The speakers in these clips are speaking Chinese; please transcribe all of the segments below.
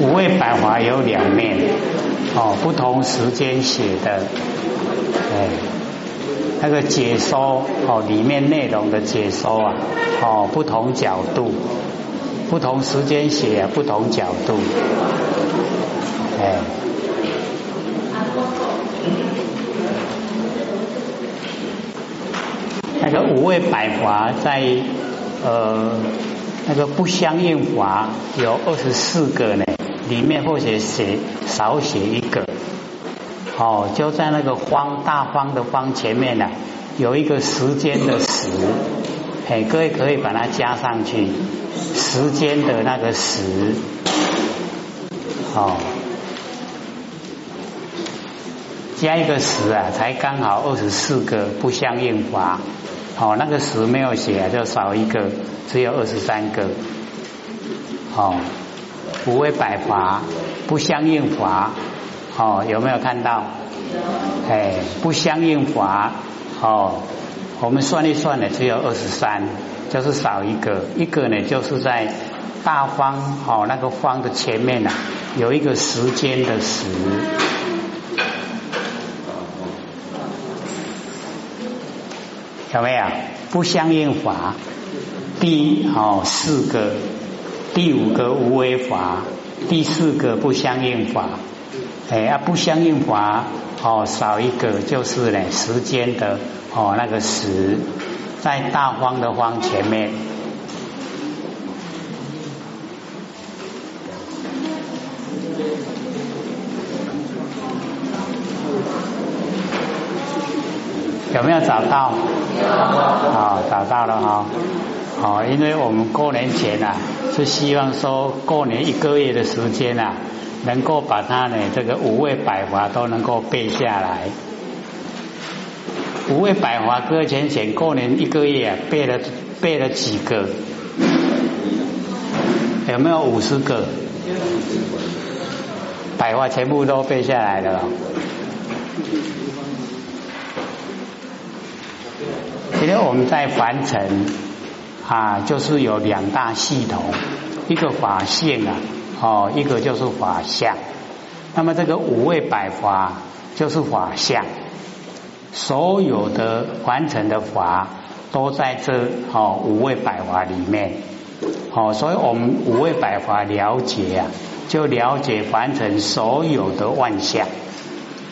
五味百华有两面，哦，不同时间写的，哎，那个解说哦，里面内容的解说啊，哦，不同角度，不同时间写不同角度，哎，那个五味百华在呃。那个不相应法有二十四个呢，里面或者写少写一个，哦，就在那个方大方的方前面呢，有一个时间的时，哎，各位可以把它加上去，时间的那个时，哦，加一个时啊，才刚好二十四个不相应法。哦，那个十没有写，就少一个，只有二十三个。哦，五味百华不相应法，哦，有没有看到？哎，不相应法，哦，我们算一算呢，只有二十三，就是少一个，一个呢就是在大方哦那个方的前面呢，有一个时间的时。有没有不相应法？第哦四个，第五个无为法，第四个不相应法。哎啊，不相应法哦少一个就是呢时间的哦那个时，在大方的方前面。有没有找到？好，找到了哈。好，因为我们过年前呐，是希望说过年一个月的时间呐，能够把它呢这个五味百华都能够背下来。五味百华，搁前前过年一个月背了背了几个？有没有五十个？百花全部都背下来了。今天我们在凡尘啊，就是有两大系统，一个法性啊，哦，一个就是法相。那么这个五味百法就是法相，所有的凡尘的法都在这哦五味百法里面。哦，所以我们五味百法了解啊，就了解凡尘所有的万象，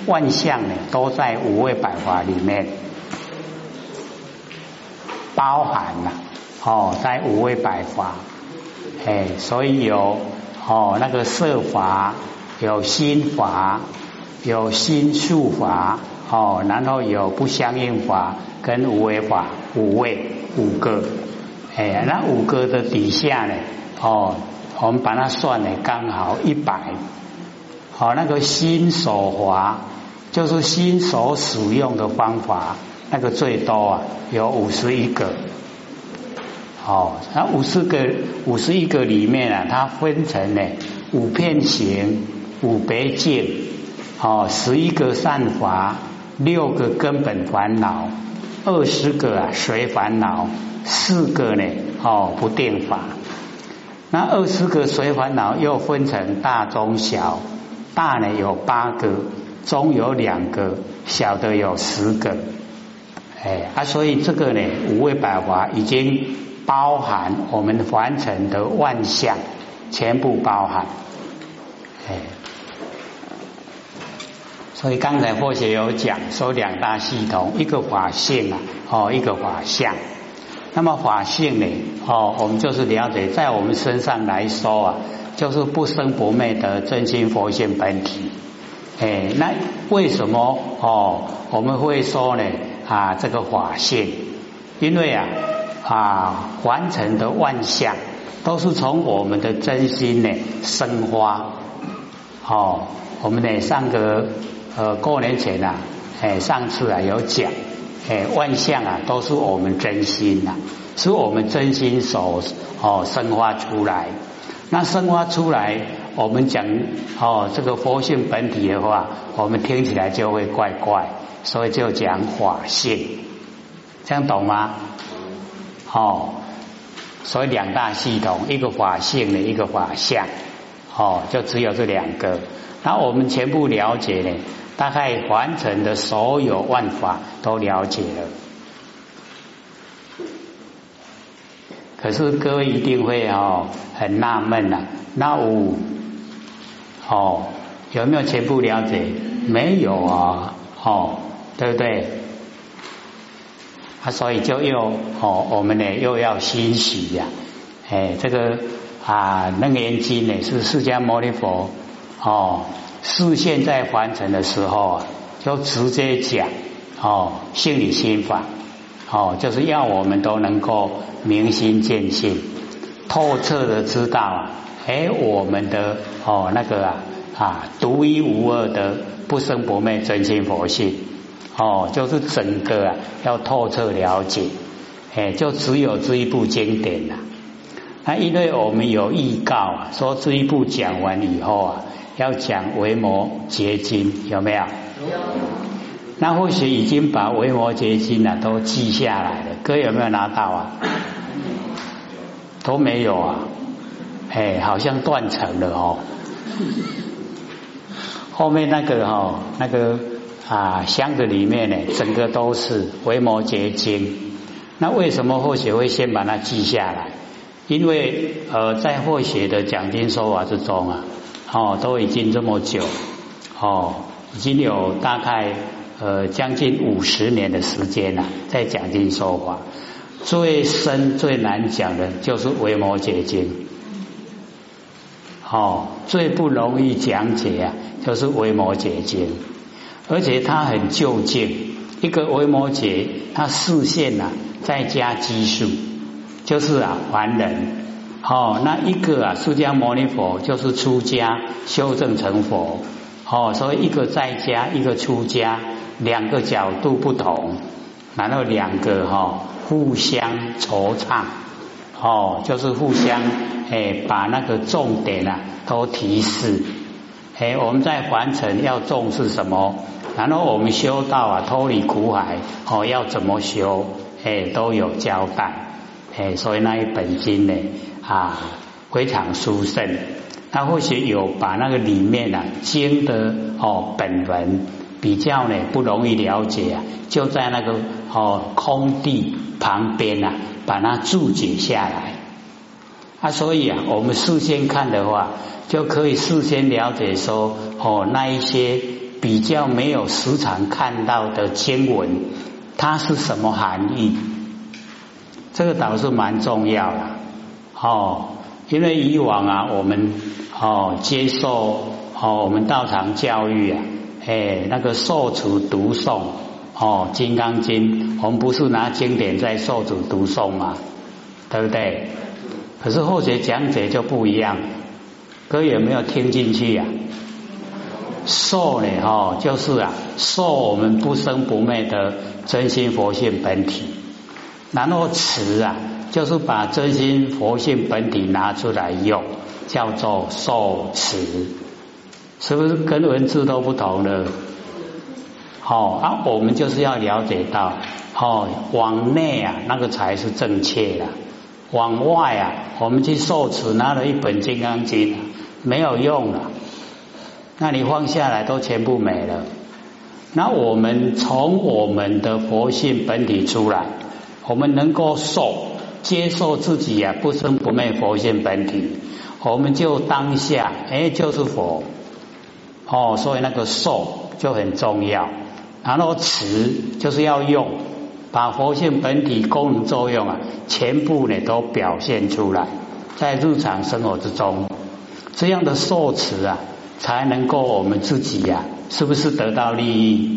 万象呢都在五味百法里面。包含了哦，在五味百法，哎，所以有哦那个色法，有心法，有心术法，哦，然后有不相应法跟无为法，五味五个，哎，那五个的底下呢，哦，我们把它算呢刚好一百，好，那个心所法就是心所使用的方法。那个最多啊，有五十一个，哦，那五十个、五十一个里面啊，它分成呢五片形、五别境，哦，十一个善法，六个根本烦恼，二十个啊随烦恼，四个呢哦不定法。那二十个随烦恼又分成大、中、小，大呢有八个，中有两个，小的有十个。哎啊，所以这个呢，五味百华已经包含我们凡尘的万象，全部包含。哎，所以刚才或许有讲说两大系统，一个法性啊，哦，一个法相。那么法性呢，哦，我们就是了解在我们身上来说啊，就是不生不灭的真心佛性本体。哎，那为什么哦我们会说呢？啊，这个法性，因为啊啊，完成的万象都是从我们的真心呢生发。哦，我们呢上个呃过年前啊，哎上次啊有讲，哎万象啊都是我们真心呐，是我们真心所哦生发出来。那生发出来，我们讲哦这个佛性本体的话，我们听起来就会怪怪。所以就讲法性，这样懂吗？哦，所以两大系统，一个法性的一个法相，哦，就只有这两个。那我们全部了解呢，大概完成的所有万法都了解了。可是各位一定会哦很纳闷呐，那五哦有没有全部了解？没有啊，哦对不对？啊，所以就又哦我们呢又要欣喜呀，哎这个啊楞严经呢是释迦牟尼佛哦视现在完成的时候啊，就直接讲哦心理心法。哦，就是要我们都能够明心见性，透彻的知道啊，哎，我们的哦那个啊啊独一无二的不生不灭真心佛性，哦，就是整个啊要透彻了解，哎，就只有这一部经典呐。那因为我们有预告啊，说这一部讲完以后啊，要讲维摩诘经，有没有？有。那或许已经把维摩诘经啊都记下来了，哥有没有拿到啊？都没有啊，哎，好像断层了哦。后面那个哈，那个啊箱子里面呢，整个都是维摩诘经。那为什么或许会先把它记下来？因为呃，在或许的讲经说法之中啊，哦，都已经这么久，哦，已经有大概。呃，将近五十年的时间了，在讲经说法，最深最难讲的就是《维摩诘经》，哦，最不容易讲解啊，就是《维摩诘经》，而且它很就近，一个维摩诘，它视线呐，再加基数，就是啊，凡人，哦，那一个啊，释迦牟尼佛就是出家修正成佛，哦，所以一个在家，一个出家。两个角度不同，然后两个哈互相惆怅，哦，就是互相哎把那个重点啊都提示，哎我们在凡尘要重视什么，然后我们修道啊脱离苦海哦要怎么修，哎都有交代，哎所以那一本经呢啊非常殊胜，他或许有把那个里面啊经的哦本文。比较呢不容易了解啊，就在那个哦空地旁边啊，把它注解下来啊，所以啊，我们事先看的话，就可以事先了解说哦那一些比较没有时常看到的经文，它是什么含义？这个倒是蛮重要的哦，因为以往啊，我们哦接受哦我们道场教育啊。哎，那个受持读诵哦，《金刚经》，我们不是拿经典在受持读诵吗？对不对？可是后学讲解就不一样，各位有没有听进去呀？受呢，哈，就是啊，受我们不生不灭的真心佛性本体，然后持啊，就是把真心佛性本体拿出来用，叫做受持。是不是跟文字都不同了？好啊，我们就是要了解到，哦，往内啊，那个才是正确的；往外啊，我们去受持拿了一本《金刚经》，没有用了。那你放下来都全部没了。那我们从我们的佛性本体出来，我们能够受接受自己啊不生不灭佛性本体，我们就当下哎就是佛。哦，所以那个受就很重要，然后持就是要用，把佛性本体功能作用啊，全部呢都表现出来，在日常生活之中，这样的受持啊，才能够我们自己呀，是不是得到利益？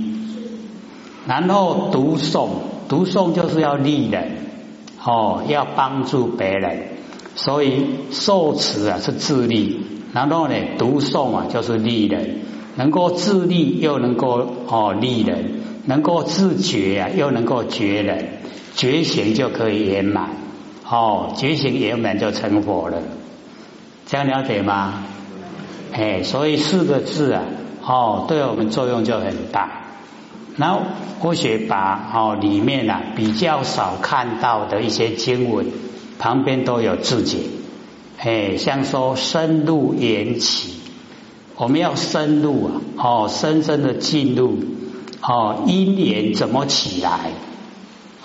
然后读诵，读诵就是要利人，哦，要帮助别人，所以受持啊是自利。然后呢，读诵啊，就是利人，能够自利又能够哦利人，能够自觉啊，又能够觉人，觉醒就可以圆满哦，觉醒圆满就成佛了，这样了解吗？哎，所以四个字啊，哦，对我们作用就很大。然后或许把哦里面啊比较少看到的一些经文，旁边都有字解。哎，像说深入缘起，我们要深入啊，哦，深深的进入，哦，因缘怎么起来？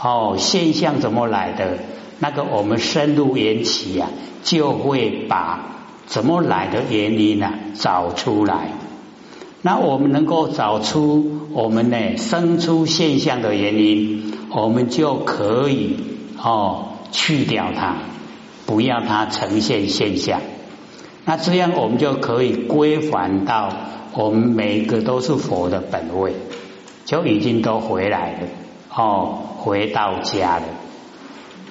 哦，现象怎么来的？那个我们深入缘起啊，就会把怎么来的原因呢找出来。那我们能够找出我们呢生出现象的原因，我们就可以哦去掉它，不要它呈现现象。那这样我们就可以归还到我们每一个都是佛的本位，就已经都回来了哦，回到家了。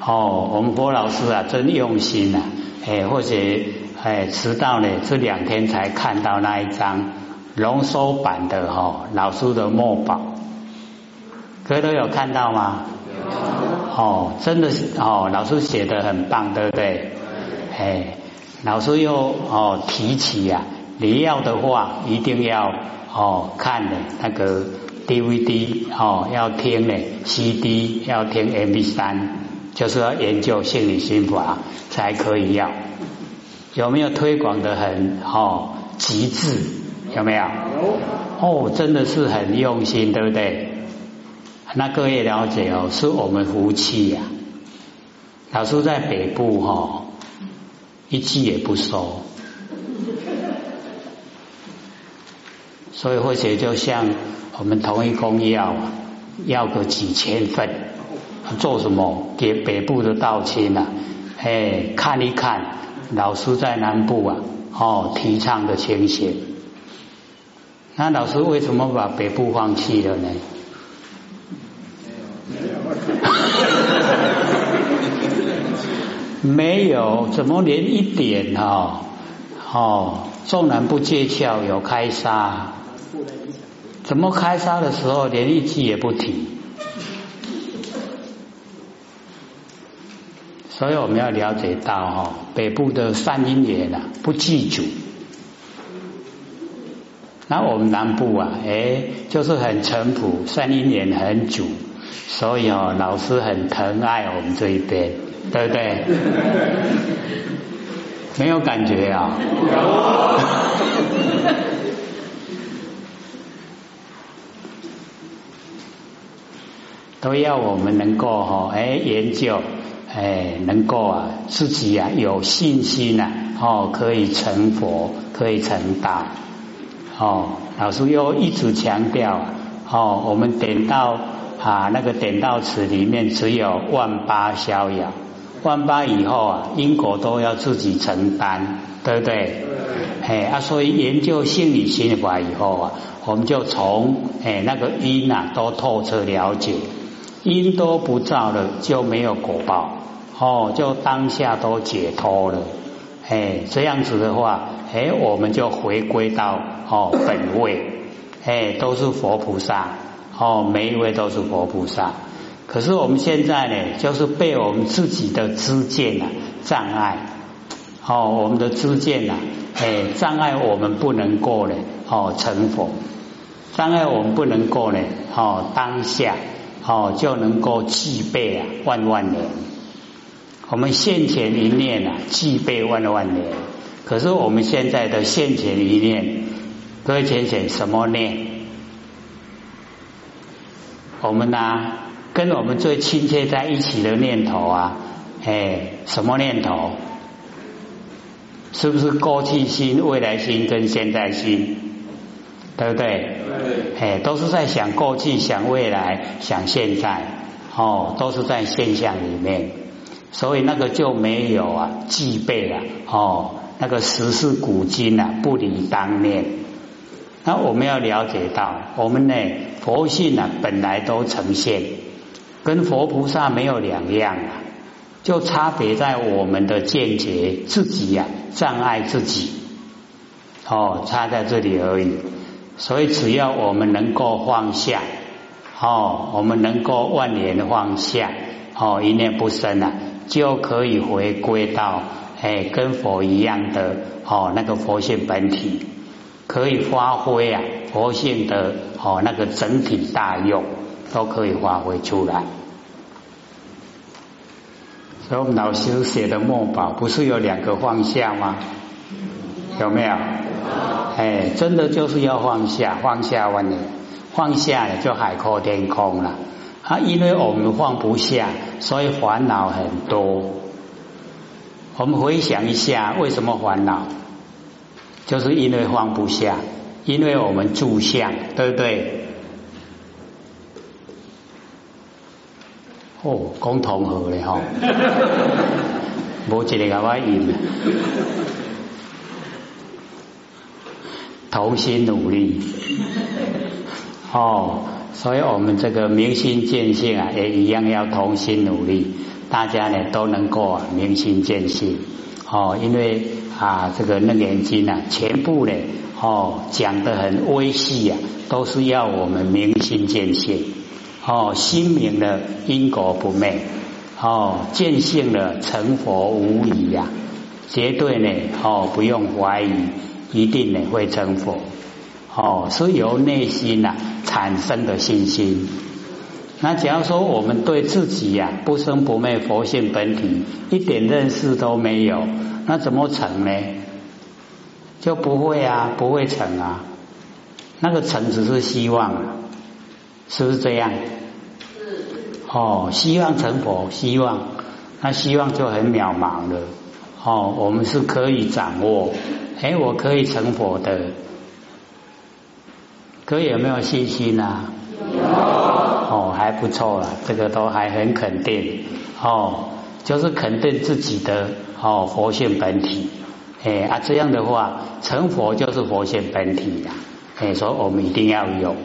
哦，我们郭老师啊，真用心啊！哎，或者哎迟到呢，这两天才看到那一张浓缩版的哈老师的墨宝，各位都有看到吗？哦，真的是哦，老师写的很棒，对不对？哎，老师又哦提起呀，你要的话一定要哦看的那个 DVD 哦，要听呢 CD，要听 MP 三。就是要研究心理心法才可以要，有没有推广的很哦极致？有没有？有哦，真的是很用心，对不对？那各位了解哦，是我们福气呀。老师在北部哈，一句也不收，所以或许就像我们同一公要要个几千份。做什么？给北部的道亲呐，哎，看一看老师在南部啊，哦，提倡的情形。那老师为什么把北部放弃了呢？没有，怎么连一点哈？哦，纵然不借窍，有开沙，怎么开沙的时候连一句也不提？所以我们要了解到哈，北部的善因缘啊不记住，那我们南部啊，哎，就是很淳朴，善因缘很足，所以哦，老师很疼爱我们这一边，对不对？没有感觉啊？都要我们能够哈，哎，研究。哎，能够啊，自己啊有信心呐，哦，可以成佛，可以成道。哦，老师又一直强调，哦，我们点到啊那个点到词里面只有万八逍遥，万八以后啊因果都要自己承担，对不对？哎啊，所以研究心理心法以后啊，我们就从哎那个因啊都透彻了解，因都不造了，就没有果报。哦，就当下都解脱了，哎，这样子的话，哎，我们就回归到哦本位，哎，都是佛菩萨，哦，每一位都是佛菩萨。可是我们现在呢，就是被我们自己的知见啊障碍，哦，我们的知见啊，哎，障碍我们不能够呢，哦成佛，障碍我们不能够呢，哦当下，哦就能够具备啊万万年。我们现前一念啊，具备万万年。可是我们现在的现前一念，各位浅浅什么念？我们呢，跟我们最亲切在一起的念头啊，哎，什么念头？是不是过去心、未来心跟现在心？对不对？对。哎，都是在想过去、想未来、想现在，哦，都是在现象里面。所以那个就没有啊，具备了哦，那个时事古今啊，不离当念。那我们要了解到，我们呢佛性啊，本来都呈现，跟佛菩萨没有两样啊，就差别在我们的见解自己呀，障碍自己，哦，差在这里而已。所以只要我们能够放下，哦，我们能够万年放下，哦，一念不生啊。就可以回归到哎，跟佛一样的哦，那个佛性本体，可以发挥啊，佛性的哦那个整体大用，都可以发挥出来。所以我们老师写的墨宝不是有两个放下吗？有没有？哎，真的就是要放下，放下完了，放下了就海阔天空了。啊，因为我们放不下，所以烦恼很多。我们回想一下，为什么烦恼？就是因为放不下，因为我们住相，对不对？哦，共同和的哈，无一个给我赢，同心努力。哦，所以我们这个明心见性啊，也一样要同心努力，大家呢都能够明心见性。哦，因为啊，这个楞严经啊，全部呢哦讲的很微细啊，都是要我们明心见性。哦，心明了因果不昧，哦，见性了成佛无疑呀，绝对呢，哦，不用怀疑，一定呢会成佛，哦，是由内心呐产生的信心。那假如说我们对自己呀不生不灭佛性本体一点认识都没有，那怎么成呢？就不会啊，不会成啊，那个成只是希望啊。是不是这样？是哦，希望成佛，希望那希望就很渺茫了。哦，我们是可以掌握，哎，我可以成佛的，可以有没有信心啊？有哦，还不错了，这个都还很肯定哦，就是肯定自己的哦佛性本体。哎啊，这样的话，成佛就是佛性本体呀。哎，所以我们一定要有。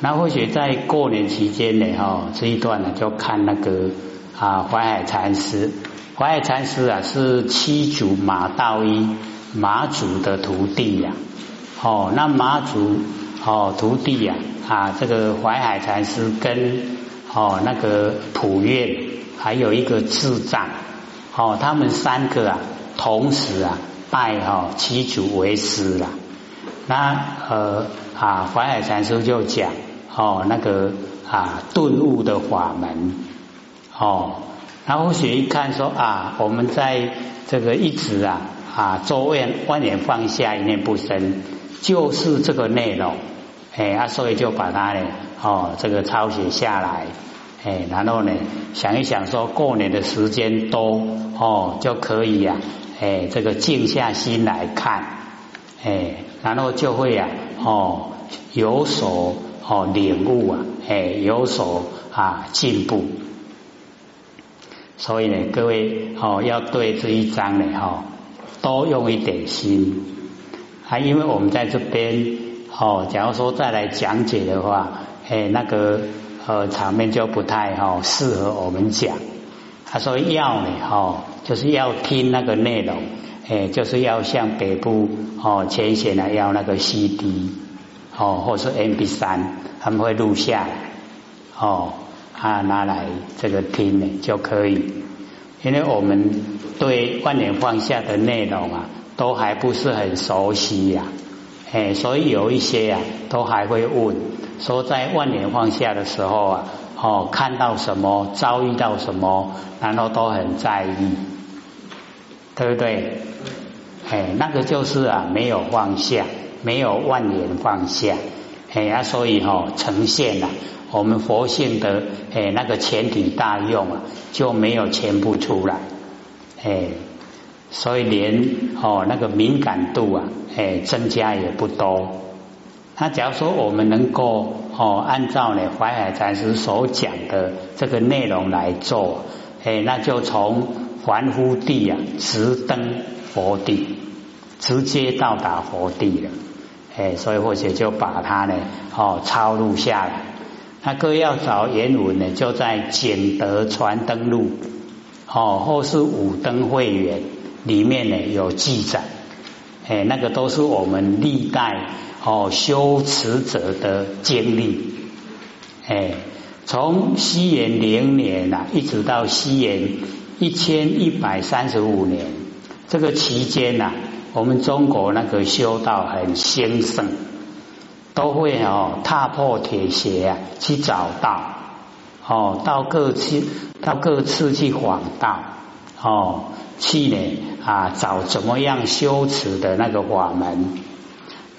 那或许在过年期间呢，哈，这一段呢就看那个啊淮海禅师，淮海禅师啊是七祖马道一马祖的徒弟呀，哦，那马祖哦徒弟呀啊这个淮海禅师跟哦那个普愿还有一个智障哦，他们三个啊同时啊拜哈七祖为师了，那呃啊淮海禅师就讲。哦，那个啊，顿悟的法门，哦，然后学一看说啊，我们在这个一直啊啊，周愿万年放下一念不生，就是这个内容，哎啊，所以就把它呢，哦，这个抄写下来，哎，然后呢，想一想说过年的时间多，哦，就可以呀，哎，这个静下心来看，哎，然后就会呀，哦，有所。哦，领悟啊，哎，有所啊进步，所以呢，各位哦，要对这一章呢，哈，多用一点心。啊，因为我们在这边哦，假如说再来讲解的话，哎，那个呃场面就不太哈适合我们讲。他说要呢，哈，就是要听那个内容，哎，就是要向北部哦前线呢要那个 CD。哦，或是 M P 三，他们会录下来，哦，啊拿来这个听呢就可以，因为我们对万年放下的内容啊，都还不是很熟悉呀，哎，所以有一些呀，都还会问，说在万年放下的时候啊，哦，看到什么，遭遇到什么，然后都很在意，对不对？哎，那个就是啊，没有放下。没有万年放下，哎呀，所以哈呈现了我们佛性的哎那个前提大用啊，就没有全部出来，哎，所以连哦那个敏感度啊，哎增加也不多。那假如说我们能够哦按照呢淮海禅师所讲的这个内容来做，哎，那就从凡夫地啊直登佛地，直接到达佛地了。哎，所以或者就把它呢，哦，抄录下来。那各位要找原文呢，就在简德传灯录，哦，或是五灯会员里面呢有记载。哎，那个都是我们历代哦修持者的经历。哎，从西元零年呐，一直到西元一千一百三十五年，这个期间呐。我们中国那个修道很兴盛，都会哦踏破铁鞋啊去找道哦，到各次到各次去访道，哦，去呢啊找怎么样修持的那个法门。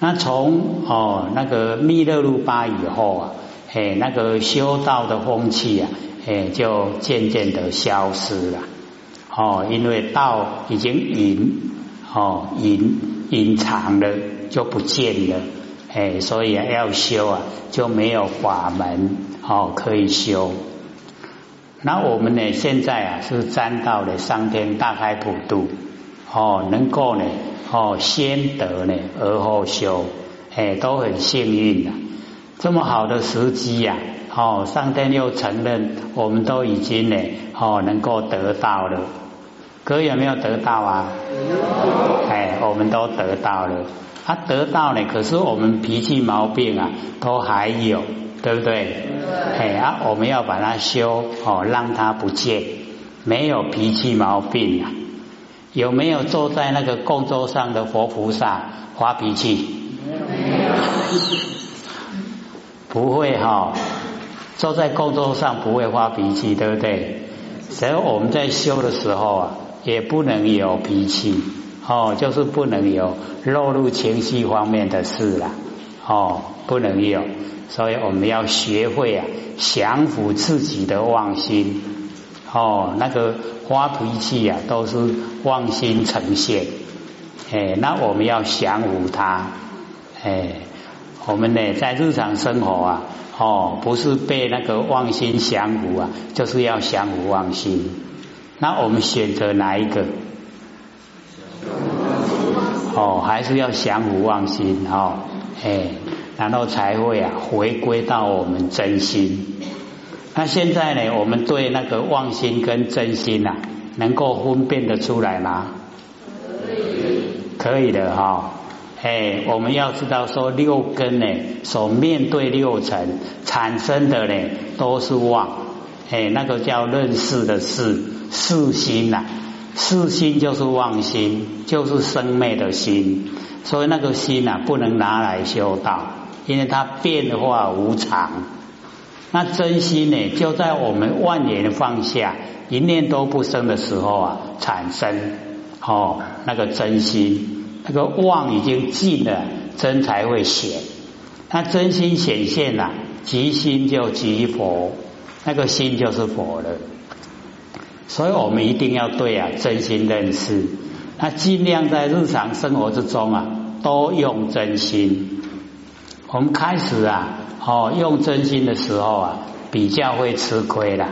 那从哦那个密勒鲁巴以后啊，哎那个修道的风气啊，哎就渐渐的消失了。哦，因为道已经隐哦隐隐藏了，就不见了。哎，所以要修啊，就没有法门哦可以修。那我们呢，现在啊是沾到了上天大开普度哦，能够呢哦先得呢而后修，哎都很幸运的。这么好的时机呀，哦上天又承认我们都已经呢哦能够得到了，哥有没有得到啊？哎，我们都得到了。他得到呢，可是我们脾气毛病啊，都还有，对不对？哎啊，我们要把它修哦，让它不见，没有脾气毛病啊。有没有坐在那个供桌上的佛菩萨发脾气？不会哈，坐在供桌上不会发脾气，对不对？所以我们在修的时候啊，也不能有脾气。哦，就是不能有落入情绪方面的事了，哦，不能有，所以我们要学会啊，降服自己的妄心，哦，那个发脾气啊，都是妄心呈现，哎，那我们要降服它，哎，我们呢在日常生活啊，哦，不是被那个妄心降服啊，就是要降服妄心，那我们选择哪一个？哦，还是要降服妄心哦，哎，然后才会啊回归到我们真心。那现在呢，我们对那个妄心跟真心呐，能够分辨得出来吗？可以，可以的哈。哎，我们要知道说六根呢，所面对六尘产生的呢，都是妄。哎，那个叫认识的事，事心呐。四心就是妄心，就是生昧的心，所以那个心啊，不能拿来修道，因为它变化无常。那真心呢，就在我们万年放下、一念都不生的时候啊，产生哦，那个真心，那个妄已经尽了，真才会显。那真心显现了，即心就即佛，那个心就是佛了。所以我们一定要对啊真心认识，那尽量在日常生活之中啊都用真心。我们开始啊哦用真心的时候啊比较会吃亏啦，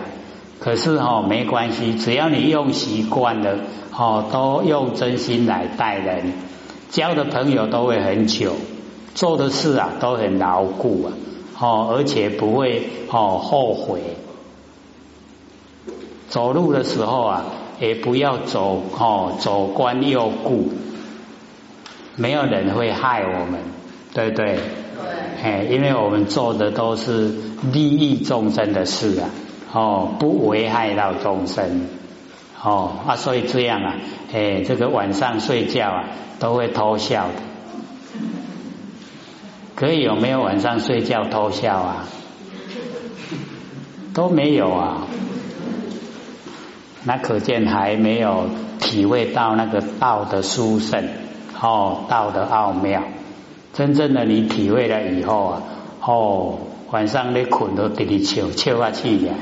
可是哦没关系，只要你用习惯了哦都用真心来待人，交的朋友都会很久，做的事啊都很牢固啊哦而且不会哦后悔。走路的时候啊，也不要走哦，走关右顾，没有人会害我们，对不对？对。哎，因为我们做的都是利益众生的事啊，哦，不危害到众生，哦啊，所以这样啊，哎，这个晚上睡觉啊，都会偷笑的。可以有没有晚上睡觉偷笑啊？都没有啊。那可见还没有体会到那个道的殊胜哦，道的奥妙。真正的你体会了以后啊，哦，晚上你困都滴滴笑笑啊起来，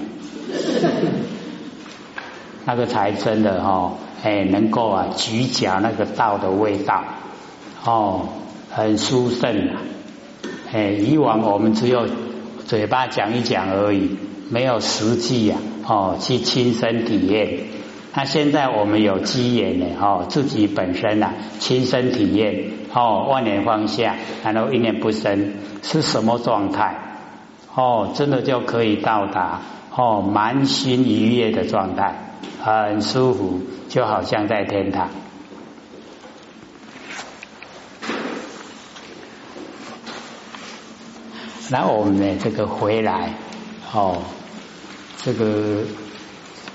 那个才真的哦，哎，能够啊咀嚼那个道的味道哦，很殊胜啊。哎，以往我们只有嘴巴讲一讲而已，没有实际呀。哦，去亲身体验。那现在我们有机缘呢，哦，自己本身呐，亲身体验，哦，万年放下，然后一念不生，是什么状态？哦，真的就可以到达哦，满心愉悦的状态，很舒服，就好像在天堂。那我们呢，这个回来，哦。这个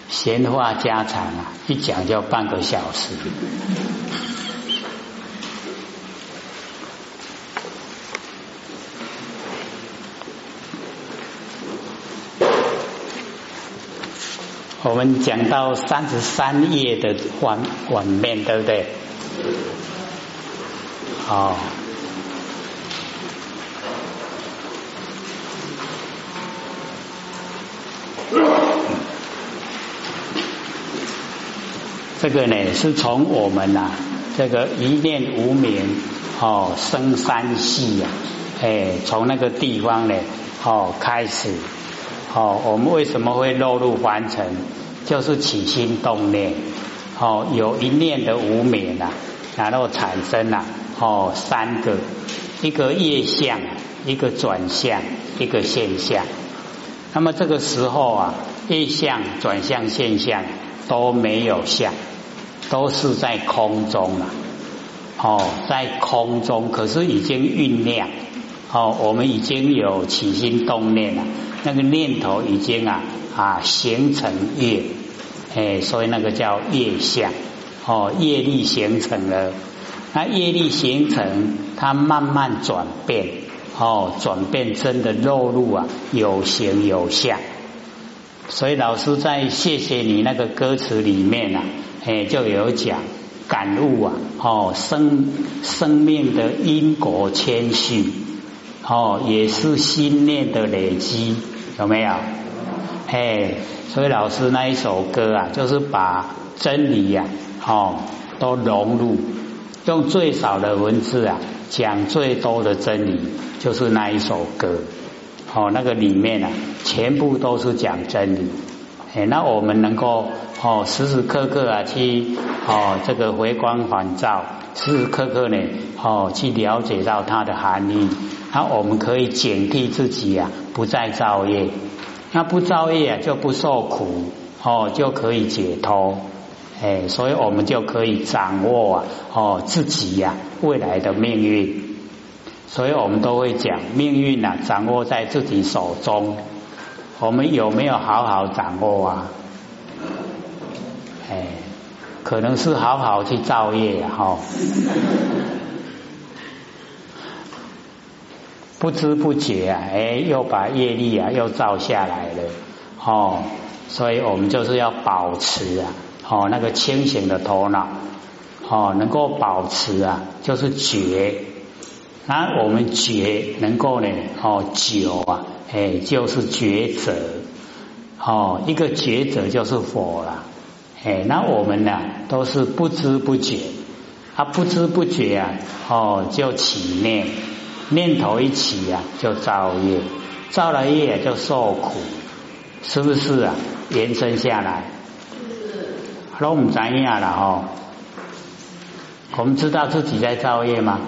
闲话家常啊，一讲就半个小时。我们讲到三十三页的反反面，对不对？好。这个呢，是从我们呐，这个一念无明哦，生三系呀，哎，从那个地方呢，哦开始，哦，我们为什么会落入凡尘？就是起心动念，哦，有一念的无明啊，然后产生了哦三个，一个业相，一个转向，一个现象。那么这个时候啊，业相、转向、现象都没有相。都是在空中了，哦，在空中，可是已经酝酿，哦，我们已经有起心动念了，那个念头已经啊啊形成业，哎，所以那个叫业相，哦，业力形成了，那业力形成，它慢慢转变，哦，转变真的落入啊有形有相，所以老师在谢谢你那个歌词里面啊。哎，就有讲感悟啊，哦，生生命的因果谦虚，哦，也是心念的累积，有没有？哎，所以老师那一首歌啊，就是把真理呀，哦，都融入，用最少的文字啊，讲最多的真理，就是那一首歌，哦，那个里面啊，全部都是讲真理。哎，那我们能够哦时时刻刻啊去哦这个回光返照，时时刻刻呢哦去了解到它的含义，那我们可以警惕自己啊不再造业，那不造业啊就不受苦哦就可以解脱，哎，所以我们就可以掌握啊哦自己呀未来的命运，所以我们都会讲命运呐掌握在自己手中。我们有没有好好掌握啊？哎，可能是好好去造业哈，不知不觉啊，哎，又把业力啊又造下来了哦，所以我们就是要保持啊，哦，那个清醒的头脑哦，能够保持啊，就是觉，那我们觉能够呢，哦，久啊。哎，就是抉择哦，一个抉择就是佛了。哎，那我们呢，都是不知不觉，啊，不知不觉啊，哦，就起念，念头一起啊，就造业，造了业就受苦，是不是啊？延伸下来，都唔知样了哦。我们知道自己在造业吗？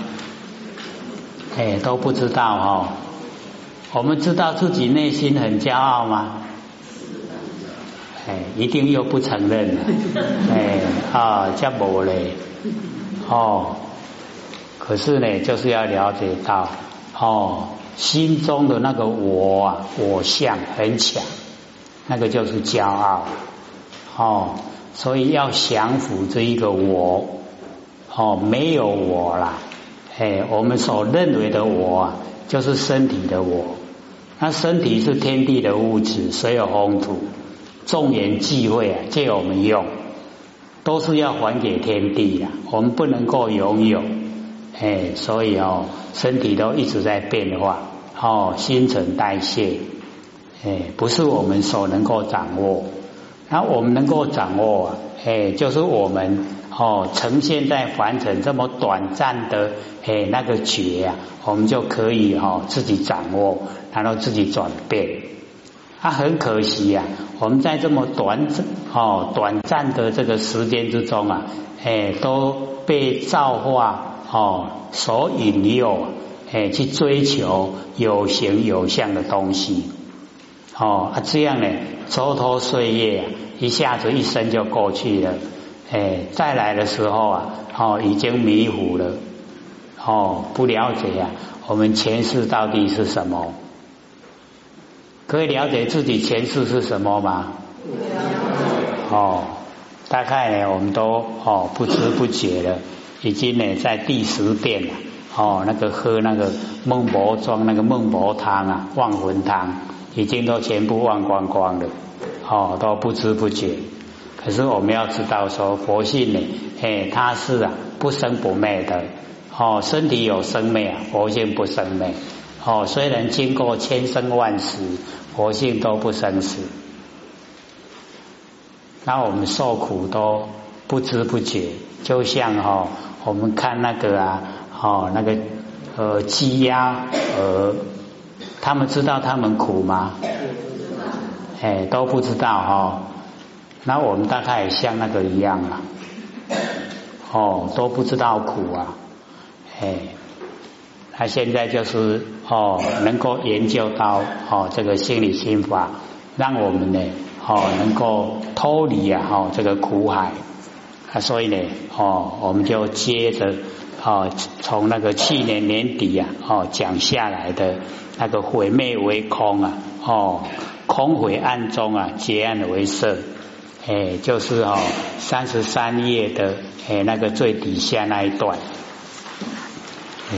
哎，都不知道哦。我们知道自己内心很骄傲吗？哎，一定又不承认了。哎啊，叫无嘞。哦，可是呢，就是要了解到，哦，心中的那个我啊，我相很强，那个就是骄傲。哦，所以要降服这一个我。哦，没有我啦。哎，我们所认为的我，啊，就是身体的我。那身体是天地的物质，所有风土？众缘际会啊，借我们用，都是要还给天地的。我们不能够拥有，哎，所以哦，身体都一直在变化，哦，新陈代谢，哎，不是我们所能够掌握。那我们能够掌握啊，哎，就是我们。哦，呈现在凡尘这么短暂的诶那个觉啊，我们就可以哈自己掌握，然后自己转变。啊，很可惜呀，我们在这么短哦短暂的这个时间之中啊，诶都被造化哦所引诱，诶去追求有形有相的东西。哦啊这样呢，蹉跎岁月，一下子一生就过去了。哎，再来的时候啊，哦，已经迷糊了，哦，不了解呀，我们前世到底是什么？可以了解自己前世是什么吗？哦，大概呢，我们都哦不知不觉了，已经呢在第十遍了，哦，那个喝那个孟婆庄那个孟婆汤啊，忘魂汤，已经都全部忘光光了，哦都不知不觉。可是我们要知道说佛性呢，哎，它是啊不生不灭的，哦，身体有生灭啊，佛性不生灭，哦，虽然经过千生万死，佛性都不生死。那我们受苦都不知不觉，就像哈，我们看那个啊，哦，那个呃鸡鸭鹅，他们知道他们苦吗？哎，都不知道哈。那我们大概也像那个一样啊，哦，都不知道苦啊，哎，他现在就是哦，能够研究到哦这个心理心法，让我们呢哦能够脱离啊哦这个苦海。啊，所以呢哦我们就接着哦从那个去年年底啊哦讲下来的那个毁灭为空啊哦空毁暗中啊结暗为色。哎，就是哦，三十三页的哎那个最底下那一段，哎，